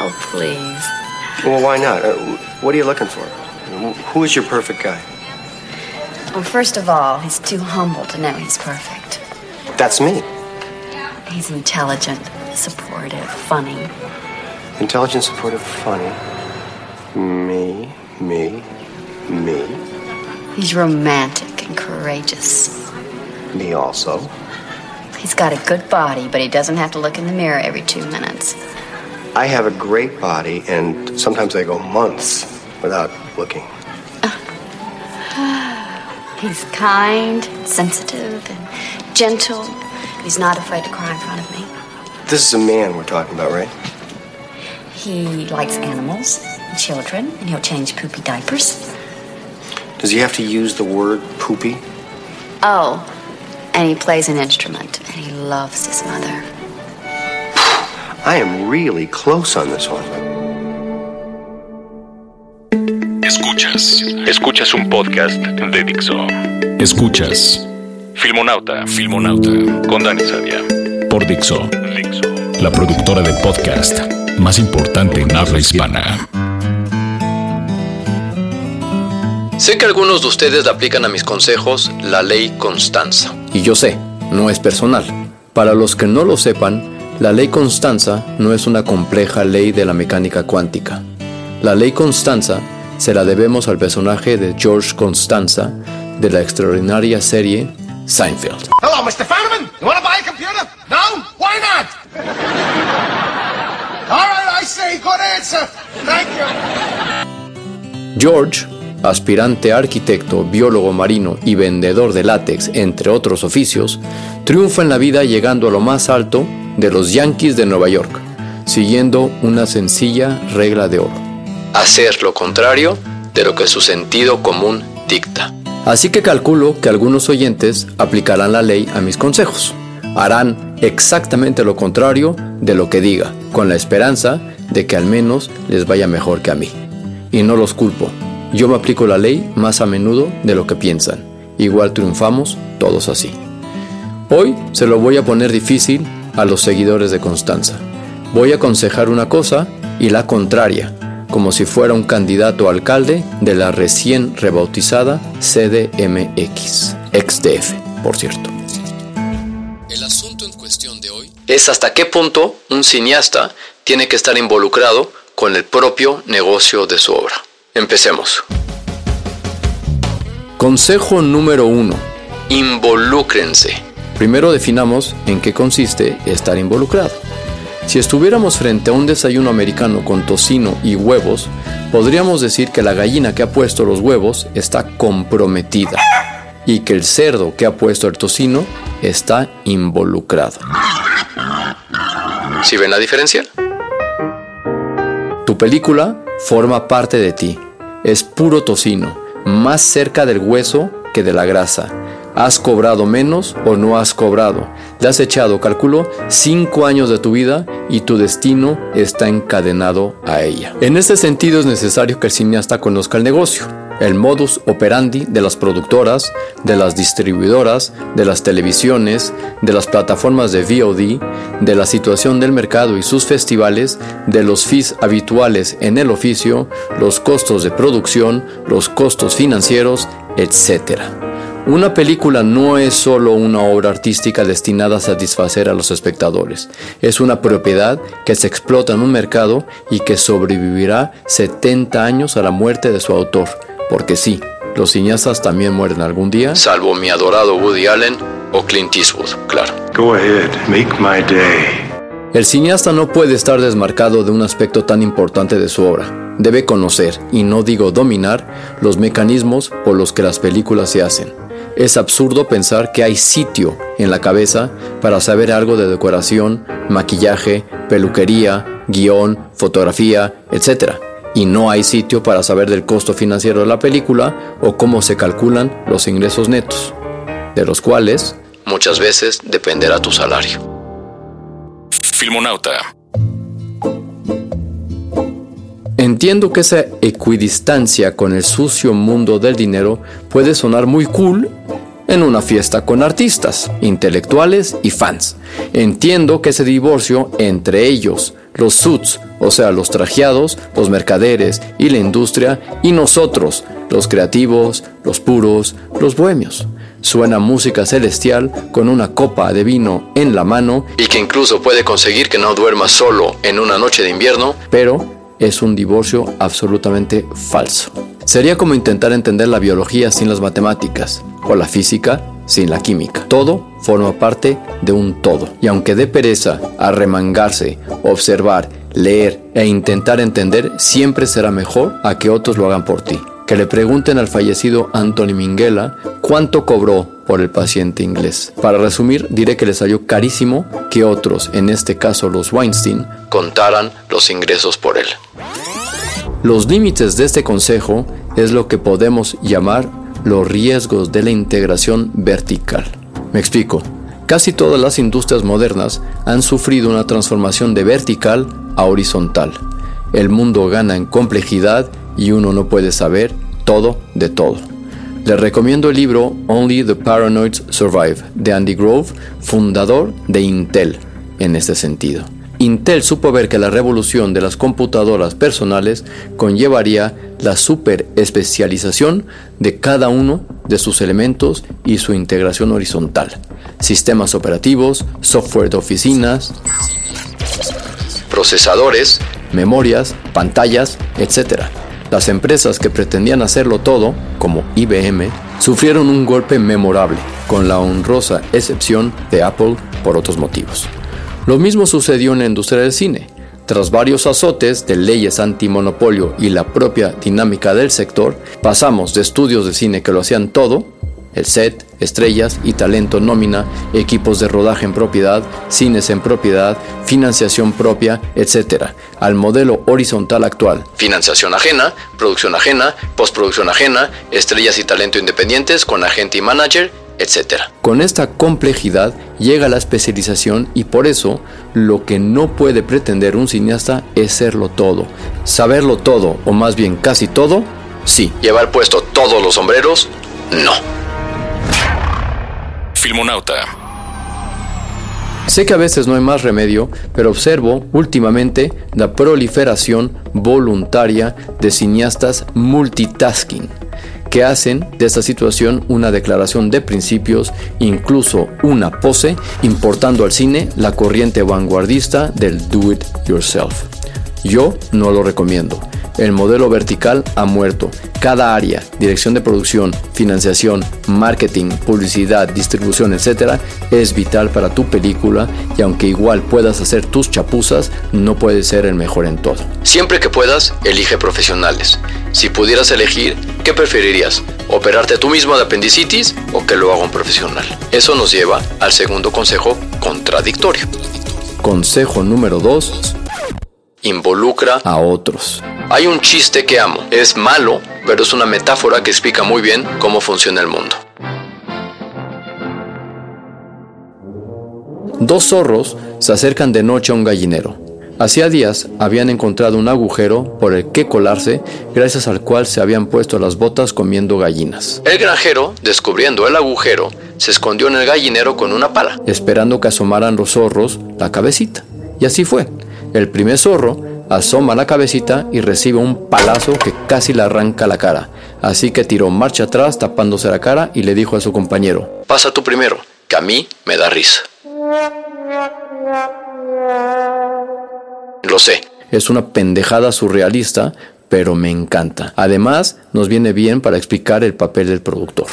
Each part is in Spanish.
Oh, please. Well, why not? Uh, what are you looking for? Who is your perfect guy? Well, first of all, he's too humble to know he's perfect. That's me. He's intelligent, supportive, funny. Intelligent, supportive, funny. Me, me, me, He's romantic and courageous. me also. He's got a good body, but he doesn't have to look in the mirror every two minutes. I have a great body, and sometimes I go months without looking. He's kind, sensitive, and gentle. He's not afraid to cry in front of me. This is a man we're talking about, right? He likes animals and children, and he'll change poopy diapers. Does he have to use the word poopy? Oh, and he plays an instrument, and he loves his mother. I am really close on this one. Escuchas. Escuchas un podcast de Dixo. Escuchas. Filmonauta. Filmonauta. Con Dani Sadia. Por Dixo. Dixo. La productora de podcast más importante en habla hispana. Sé que algunos de ustedes le aplican a mis consejos la ley Constanza. Y yo sé, no es personal. Para los que no lo sepan, la ley Constanza no es una compleja ley de la mecánica cuántica. La ley Constanza se la debemos al personaje de George Constanza de la extraordinaria serie Seinfeld. Hello, Mr. Fanaman. You want to buy a computer? No? Why not? All right, I say. Good answer. Thank you. George, aspirante a arquitecto, biólogo marino y vendedor de látex, entre otros oficios, triunfa en la vida llegando a lo más alto de los Yankees de Nueva York, siguiendo una sencilla regla de oro. Hacer lo contrario de lo que su sentido común dicta. Así que calculo que algunos oyentes aplicarán la ley a mis consejos. Harán exactamente lo contrario de lo que diga, con la esperanza de que al menos les vaya mejor que a mí. Y no los culpo. Yo me aplico la ley más a menudo de lo que piensan. Igual triunfamos todos así. Hoy se lo voy a poner difícil a los seguidores de Constanza. Voy a aconsejar una cosa y la contraria, como si fuera un candidato a alcalde de la recién rebautizada CDMX, XDF, por cierto. El asunto en cuestión de hoy es hasta qué punto un cineasta tiene que estar involucrado con el propio negocio de su obra. Empecemos. Consejo número 1. Involúcrense. Primero definamos en qué consiste estar involucrado. Si estuviéramos frente a un desayuno americano con tocino y huevos, podríamos decir que la gallina que ha puesto los huevos está comprometida y que el cerdo que ha puesto el tocino está involucrado. ¿Sí ven la diferencia? Tu película forma parte de ti. Es puro tocino, más cerca del hueso que de la grasa. ¿Has cobrado menos o no has cobrado? Le has echado, calculo, cinco años de tu vida y tu destino está encadenado a ella. En este sentido es necesario que el cineasta conozca el negocio, el modus operandi de las productoras, de las distribuidoras, de las televisiones, de las plataformas de VOD, de la situación del mercado y sus festivales, de los fees habituales en el oficio, los costos de producción, los costos financieros, etc. Una película no es solo una obra artística destinada a satisfacer a los espectadores, es una propiedad que se explota en un mercado y que sobrevivirá 70 años a la muerte de su autor, porque sí, los cineastas también mueren algún día, salvo mi adorado Woody Allen o Clint Eastwood, claro. Go ahead, make my day. El cineasta no puede estar desmarcado de un aspecto tan importante de su obra. Debe conocer, y no digo dominar, los mecanismos por los que las películas se hacen. Es absurdo pensar que hay sitio en la cabeza para saber algo de decoración, maquillaje, peluquería, guion, fotografía, etc. Y no hay sitio para saber del costo financiero de la película o cómo se calculan los ingresos netos, de los cuales muchas veces dependerá tu salario. Filmonauta. Entiendo que esa equidistancia con el sucio mundo del dinero puede sonar muy cool en una fiesta con artistas, intelectuales y fans. Entiendo que ese divorcio entre ellos, los suits, o sea, los trajeados, los mercaderes y la industria, y nosotros, los creativos, los puros, los bohemios. Suena música celestial con una copa de vino en la mano y que incluso puede conseguir que no duermas solo en una noche de invierno, pero es un divorcio absolutamente falso. Sería como intentar entender la biología sin las matemáticas o la física sin la química. Todo forma parte de un todo. Y aunque dé pereza arremangarse, observar, leer e intentar entender, siempre será mejor a que otros lo hagan por ti. Que le pregunten al fallecido Anthony Minghella cuánto cobró por el paciente inglés. Para resumir, diré que le salió carísimo que otros, en este caso los Weinstein, contaran los ingresos por él. Los límites de este consejo es lo que podemos llamar los riesgos de la integración vertical. Me explico. Casi todas las industrias modernas han sufrido una transformación de vertical a horizontal. El mundo gana en complejidad y uno no puede saber todo de todo. Les recomiendo el libro Only the Paranoids Survive de Andy Grove, fundador de Intel en este sentido. Intel supo ver que la revolución de las computadoras personales conllevaría la superespecialización de cada uno de sus elementos y su integración horizontal. Sistemas operativos, software de oficinas, procesadores, memorias, pantallas, etc. Las empresas que pretendían hacerlo todo, como IBM, sufrieron un golpe memorable, con la honrosa excepción de Apple por otros motivos. Lo mismo sucedió en la industria del cine. Tras varios azotes de leyes antimonopolio y la propia dinámica del sector, pasamos de estudios de cine que lo hacían todo, el set, estrellas y talento nómina, equipos de rodaje en propiedad, cines en propiedad, financiación propia, etc., al modelo horizontal actual. Financiación ajena, producción ajena, postproducción ajena, estrellas y talento independientes con agente y manager, etc. Con esta complejidad llega la especialización y por eso lo que no puede pretender un cineasta es serlo todo. Saberlo todo, o más bien casi todo, sí. Llevar puesto todos los sombreros, no. Filmonauta. Sé que a veces no hay más remedio, pero observo últimamente la proliferación voluntaria de cineastas multitasking que hacen de esta situación una declaración de principios, incluso una pose, importando al cine la corriente vanguardista del do it yourself. Yo no lo recomiendo. El modelo vertical ha muerto. Cada área, dirección de producción, financiación, marketing, publicidad, distribución, etc., es vital para tu película y aunque igual puedas hacer tus chapuzas, no puedes ser el mejor en todo. Siempre que puedas, elige profesionales. Si pudieras elegir, ¿qué preferirías? ¿Operarte tú mismo de apendicitis o que lo haga un profesional? Eso nos lleva al segundo consejo contradictorio. Consejo número 2 involucra a otros. Hay un chiste que amo. Es malo, pero es una metáfora que explica muy bien cómo funciona el mundo. Dos zorros se acercan de noche a un gallinero. Hacía días habían encontrado un agujero por el que colarse, gracias al cual se habían puesto las botas comiendo gallinas. El granjero, descubriendo el agujero, se escondió en el gallinero con una pala, esperando que asomaran los zorros la cabecita. Y así fue. El primer zorro asoma la cabecita y recibe un palazo que casi le arranca la cara. Así que tiró marcha atrás tapándose la cara y le dijo a su compañero, pasa tú primero, que a mí me da risa. Lo sé, es una pendejada surrealista, pero me encanta. Además, nos viene bien para explicar el papel del productor.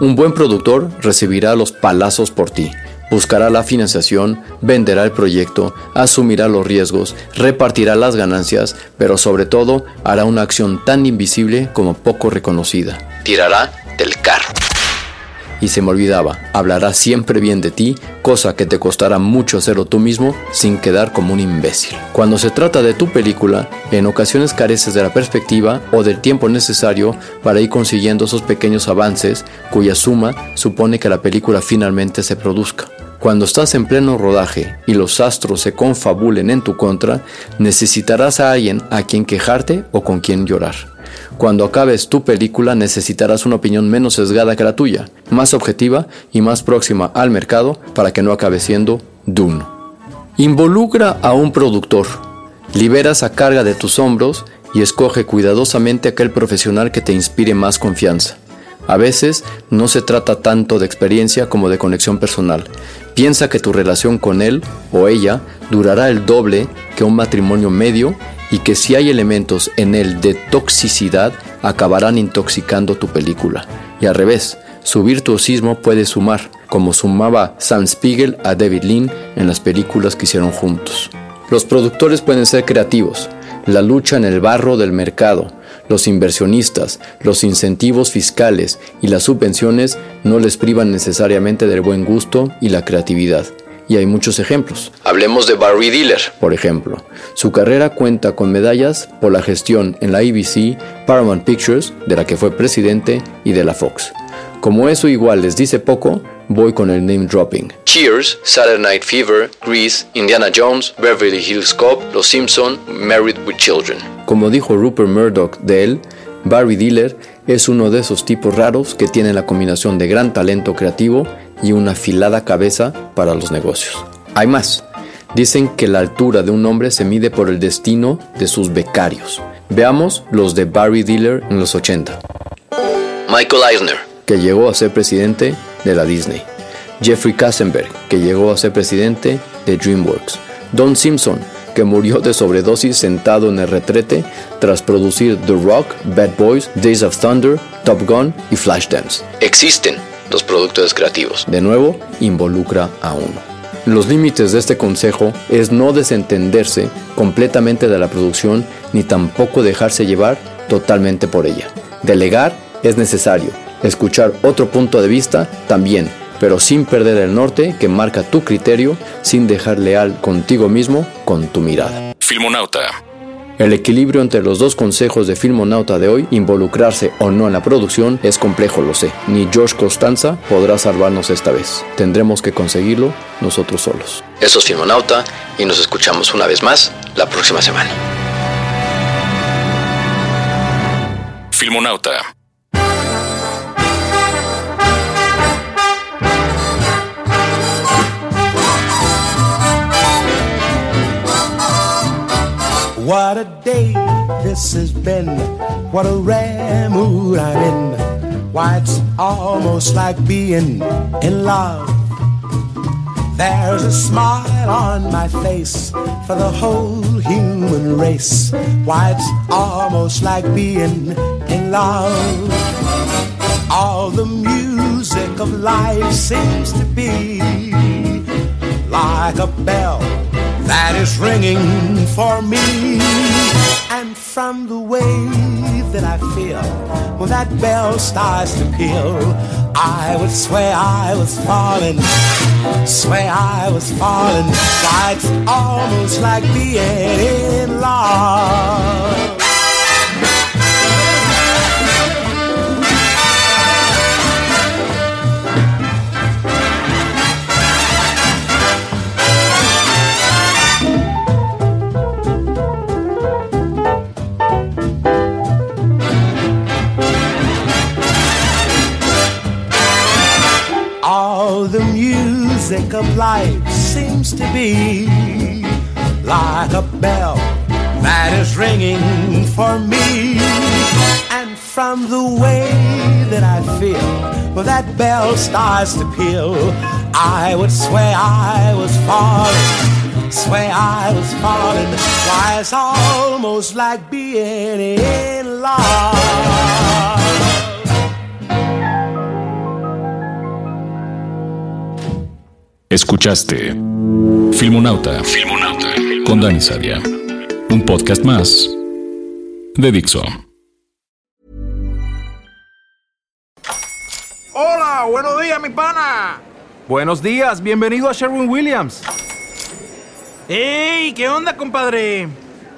Un buen productor recibirá los palazos por ti, buscará la financiación, venderá el proyecto, asumirá los riesgos, repartirá las ganancias, pero sobre todo hará una acción tan invisible como poco reconocida. Tirará del carro y se me olvidaba, hablará siempre bien de ti, cosa que te costará mucho hacerlo tú mismo sin quedar como un imbécil. Cuando se trata de tu película, en ocasiones careces de la perspectiva o del tiempo necesario para ir consiguiendo esos pequeños avances cuya suma supone que la película finalmente se produzca. Cuando estás en pleno rodaje y los astros se confabulen en tu contra, necesitarás a alguien a quien quejarte o con quien llorar. Cuando acabes tu película necesitarás una opinión menos sesgada que la tuya, más objetiva y más próxima al mercado para que no acabe siendo Dune. Involucra a un productor. Liberas a carga de tus hombros y escoge cuidadosamente aquel profesional que te inspire más confianza. A veces no se trata tanto de experiencia como de conexión personal. Piensa que tu relación con él o ella durará el doble que un matrimonio medio y que si hay elementos en él de toxicidad acabarán intoxicando tu película. Y al revés, su virtuosismo puede sumar, como sumaba Sam Spiegel a David Lean en las películas que hicieron juntos. Los productores pueden ser creativos, la lucha en el barro del mercado, los inversionistas, los incentivos fiscales y las subvenciones no les privan necesariamente del buen gusto y la creatividad y hay muchos ejemplos. Hablemos de Barry Diller, por ejemplo. Su carrera cuenta con medallas por la gestión en la ABC, Paramount Pictures, de la que fue presidente, y de la Fox. Como eso igual les dice poco, voy con el name dropping. Cheers, Saturday Night Fever, Grease, Indiana Jones, Beverly Hills Cop, Los Simpson, Married with Children. Como dijo Rupert Murdoch de él, Barry Diller es uno de esos tipos raros que tienen la combinación de gran talento creativo y una afilada cabeza para los negocios. Hay más. Dicen que la altura de un hombre se mide por el destino de sus becarios. Veamos los de Barry Diller en los 80. Michael Eisner, que llegó a ser presidente de la Disney. Jeffrey Katzenberg, que llegó a ser presidente de DreamWorks. Don Simpson, que murió de sobredosis sentado en el retrete tras producir The Rock, Bad Boys, Days of Thunder, Top Gun y Flashdance. Existen los productores creativos. De nuevo, involucra a uno. Los límites de este consejo es no desentenderse completamente de la producción ni tampoco dejarse llevar totalmente por ella. Delegar es necesario, escuchar otro punto de vista también, pero sin perder el norte que marca tu criterio, sin dejar leal contigo mismo con tu mirada. Filmonauta el equilibrio entre los dos consejos de Filmonauta de hoy, involucrarse o no en la producción, es complejo, lo sé. Ni George Costanza podrá salvarnos esta vez. Tendremos que conseguirlo nosotros solos. Eso es Filmonauta y nos escuchamos una vez más la próxima semana. Filmonauta What a day this has been. What a rare mood I'm in. Why, it's almost like being in love. There's a smile on my face for the whole human race. Why, it's almost like being in love. All the music of life seems to be like a bell ringing for me. And from the way that I feel when that bell starts to peal, I would swear I was falling, swear I was falling. Why, it's almost like being in love. Music of life seems to be like a bell that is ringing for me. And from the way that I feel when that bell starts to peal, I would swear I was falling, swear I was falling. Why, it's almost like being in love. Escuchaste Filmonauta, Filmonauta con Dani Sadia. Un podcast más de Dixo. Hola, buenos días, mi pana. Buenos días, bienvenido a Sherwin Williams. ¡Ey! ¿Qué onda, compadre?